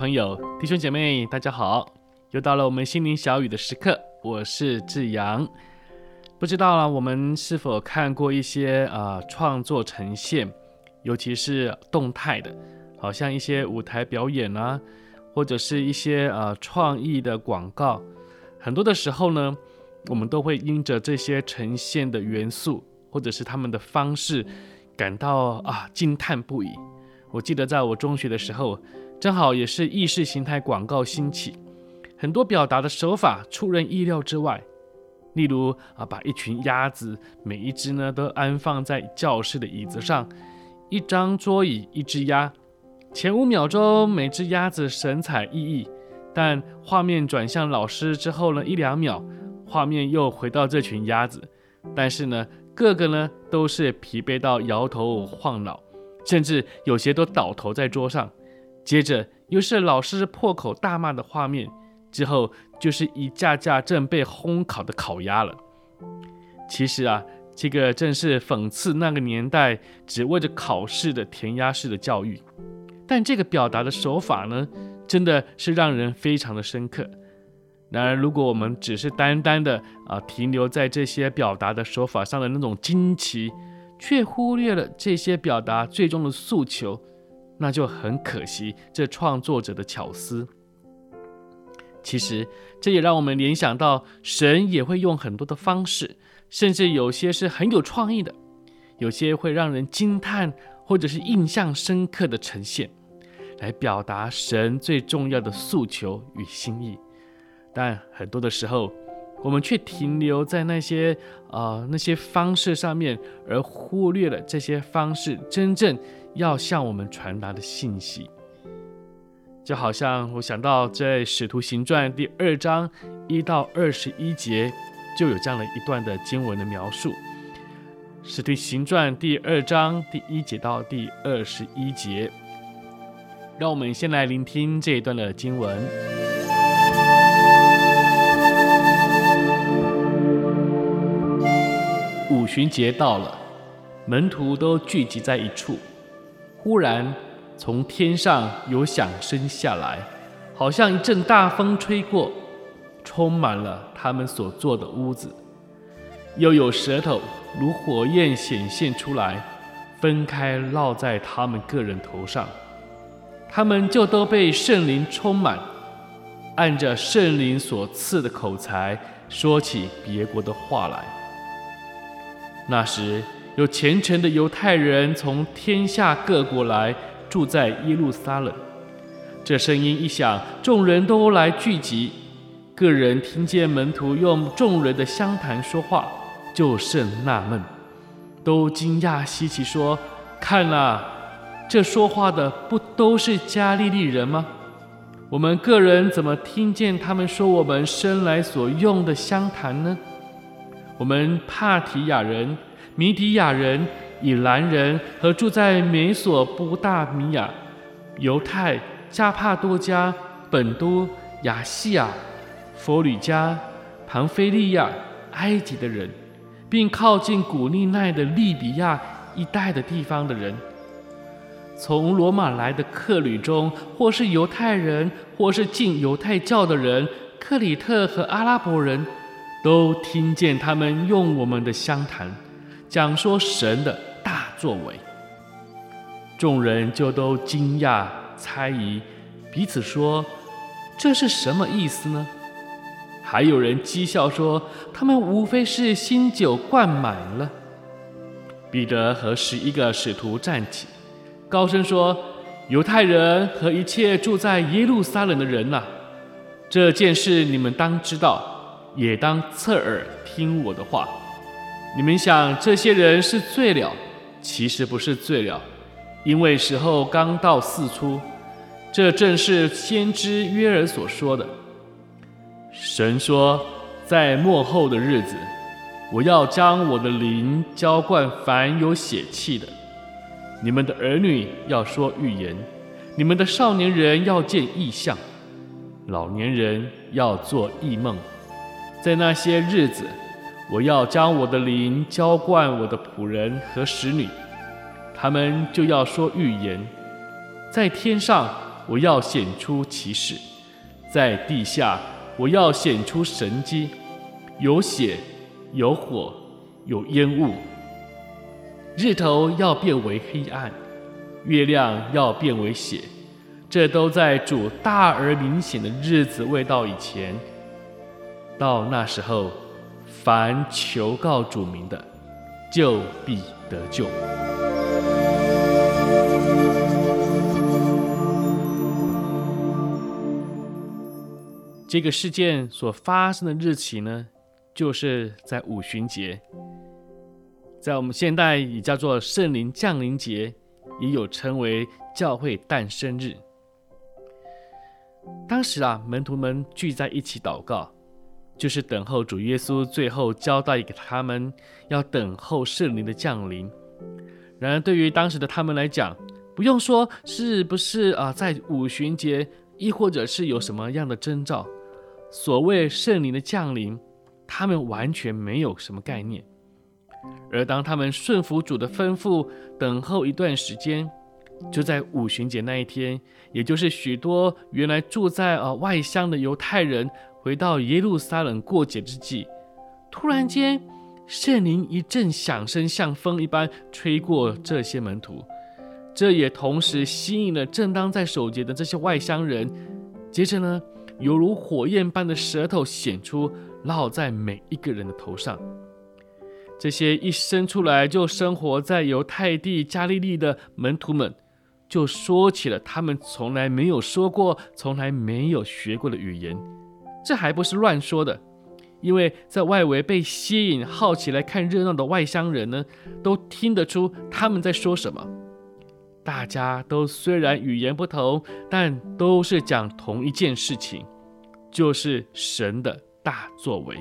朋友、弟兄姐妹，大家好！又到了我们心灵小语的时刻，我是志阳。不知道啊，我们是否看过一些啊、创作呈现，尤其是动态的，好像一些舞台表演啊，或者是一些啊、创意的广告。很多的时候呢，我们都会因着这些呈现的元素，或者是他们的方式，感到啊惊叹不已。我记得在我中学的时候。正好也是意识形态广告兴起，很多表达的手法出人意料之外。例如啊，把一群鸭子，每一只呢都安放在教室的椅子上，一张桌椅一只鸭。前五秒钟每只鸭子神采奕奕，但画面转向老师之后呢，一两秒画面又回到这群鸭子，但是呢，个个呢都是疲惫到摇头晃脑，甚至有些都倒头在桌上。接着又是老师破口大骂的画面，之后就是一架架正被烘烤的烤鸭了。其实啊，这个正是讽刺那个年代只为着考试的填鸭式的教育。但这个表达的手法呢，真的是让人非常的深刻。然而，如果我们只是单单的啊停留在这些表达的手法上的那种惊奇，却忽略了这些表达最终的诉求。那就很可惜，这创作者的巧思。其实，这也让我们联想到，神也会用很多的方式，甚至有些是很有创意的，有些会让人惊叹或者是印象深刻的呈现，来表达神最重要的诉求与心意。但很多的时候，我们却停留在那些啊、那些方式上面，而忽略了这些方式真正。要向我们传达的信息，就好像我想到在《使徒行传》第二章一到二十一节，就有这样的一段的经文的描述。《使徒行传》第二章第一节到第二十一节，让我们先来聆听这一段的经文。旬节到了，门徒都聚集在一处。忽然，从天上有响声下来，好像一阵大风吹过，充满了他们所坐的屋子。又有舌头如火焰显现出来，分开落在他们个人头上。他们就都被圣灵充满，按着圣灵所赐的口才，说起别国的话来。那时，有虔诚的犹太人从天下各国来住在耶路撒冷。这声音一响，众人都来聚集。个人听见门徒用众人的乡谈说话，就甚纳闷，都惊讶稀奇，说：“看哪，这说话的不都是加利利人吗？我们个人怎么听见他们说我们生来所用的乡谈呢？我们帕提亚人。”米底亚人、以兰人和住在美索不达米亚、犹太、加帕多加、本都、亚细亚、佛吕加、庞菲利亚、埃及的人，并靠近古利奈的利比亚一带的地方的人，从罗马来的客旅中，或是犹太人，或是进犹太教的人，克里特和阿拉伯人，都听见他们用我们的乡谈。讲说神的大作为，众人就都惊讶猜疑，彼此说：“这是什么意思呢？”还有人讥笑说：“他们无非是新酒灌满了。”彼得和十一个使徒站起，高声说：“犹太人和一切住在耶路撒冷的人呐，这件事你们当知道，也当侧耳听我的话。”你们想这些人是醉了，其实不是醉了，因为时候刚到四初，这正是先知约珥所说的。神说，在末后的日子，我要将我的灵浇灌凡有血气的。你们的儿女要说预言，你们的少年人要见异象，老年人要做异梦。在那些日子，我要将我的灵浇灌我的仆人和使女。他们就要说预言，在天上我要显出奇事，在地下我要显出神迹，有血，有火，有烟雾。日头要变为黑暗，月亮要变为血，这都在主大而明显的日子未到以前。到那时候，凡求告主名的，就必得救。这个事件所发生的日期呢，就是在五旬节，在我们现代也叫做圣灵降临节，也有称为教会诞生日。当时啊，门徒们聚在一起祷告，就是等候主耶稣最后交代给他们要等候圣灵的降临。然而，对于当时的他们来讲，不用说是不是啊，在五旬节，亦或者是有什么样的征兆。所谓圣灵的降临，他们完全没有什么概念。而当他们顺服主的吩咐，等候一段时间，就在五旬节那一天，也就是许多原来住在啊外乡的犹太人回到耶路撒冷过节之际，突然间，圣灵一阵响声像风一般吹过这些门徒，这也同时吸引了正当在守节的这些外乡人。接着呢，犹如火焰般的舌头显出，落在每一个人的头上。这些一生出来就生活在犹太地加利利的门徒们，就说起了他们从来没有说过、从来没有学过的语言。这还不是乱说的，因为在外围被吸引、好奇来看热闹的外乡人呢，都听得出他们在说什么。大家都虽然语言不同，但都是讲同一件事情，就是神的大作为。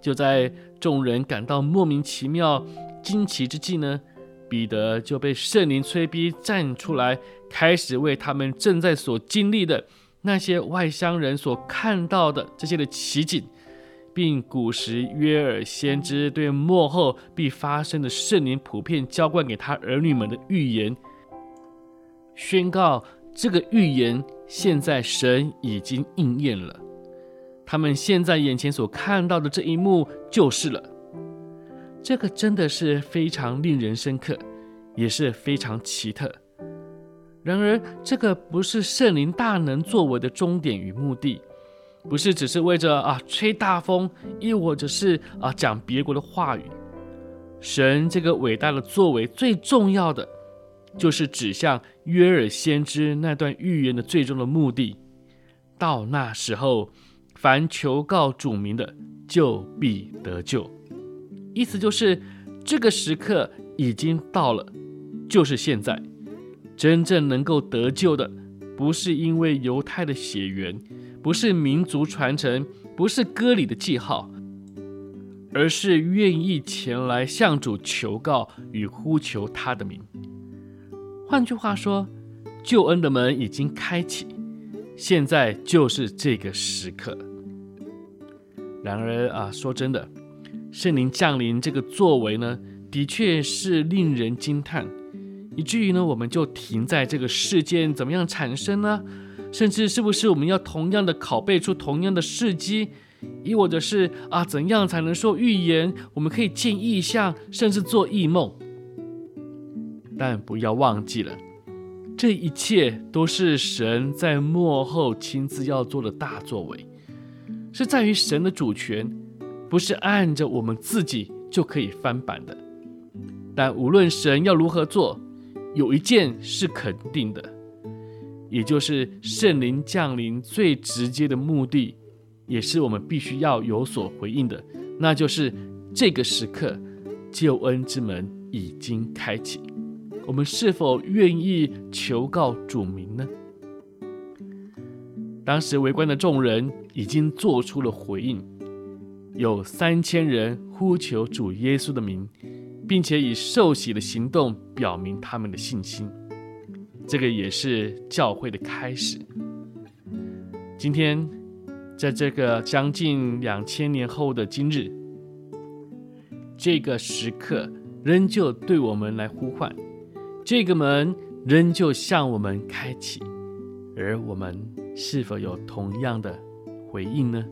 就在众人感到莫名其妙、惊奇之际呢，彼得就被圣灵催逼站出来，开始为他们正在所经历的那些外乡人所看到的这些的奇景。并古时约尔先知对末后必发生的圣灵普遍浇灌给他儿女们的预言，宣告这个预言现在神已经应验了。他们现在眼前所看到的这一幕就是了。这个真的是非常令人深刻，也是非常奇特。然而，这个不是圣灵大能作为的终点与目的。不是只是为着啊吹大风，亦或者是啊讲别国的话语。神这个伟大的作为，最重要的就是指向约珥先知那段预言的最终的目的。到那时候，凡求告主名的，就必得救。意思就是这个时刻已经到了，就是现在。真正能够得救的，不是因为犹太的血缘。不是民族传承，不是割礼的记号，而是愿意前来向主求告与呼求他的名。换句话说，救恩的门已经开启，现在就是这个时刻。然而啊，说真的，圣灵降临这个作为呢，的确是令人惊叹，以至于呢，我们就停在这个事件怎么样产生呢？甚至是不是我们要同样的拷贝出同样的事迹，亦或者是啊，怎样才能说预言？我们可以见异象，甚至做异梦。但不要忘记了，这一切都是神在幕后亲自要做的大作为，是在于神的主权，不是按着我们自己就可以翻版的。但无论神要如何做，有一件是肯定的。也就是圣灵降临最直接的目的，也是我们必须要有所回应的，那就是这个时刻，救恩之门已经开启。我们是否愿意求告主名呢？当时围观的众人已经做出了回应，有三千人呼求主耶稣的名，并且以受洗的行动表明他们的信心。这个也是教会的开始。今天，在这个将近两千年后的今日，这个时刻仍旧对我们来呼唤，这个门仍旧向我们开启，而我们是否有同样的回应呢？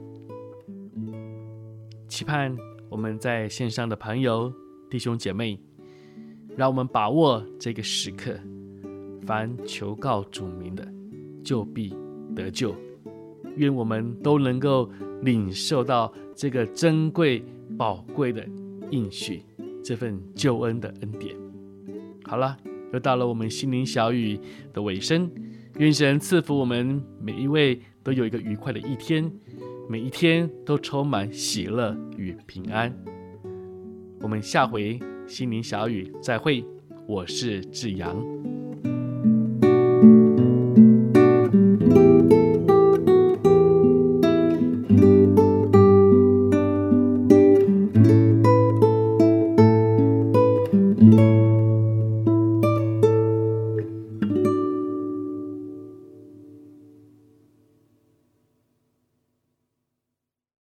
期盼我们在线上的朋友、弟兄姐妹，让我们把握这个时刻。凡求告主名的，就必得救。愿我们都能够领受到这个珍贵宝贵的应许，这份救恩的恩典。好了，又到了我们心灵小语的尾声。愿神赐福我们每一位，都有一个愉快的一天，每一天都充满喜乐与平安。我们下回心灵小雨再会，我是志阳。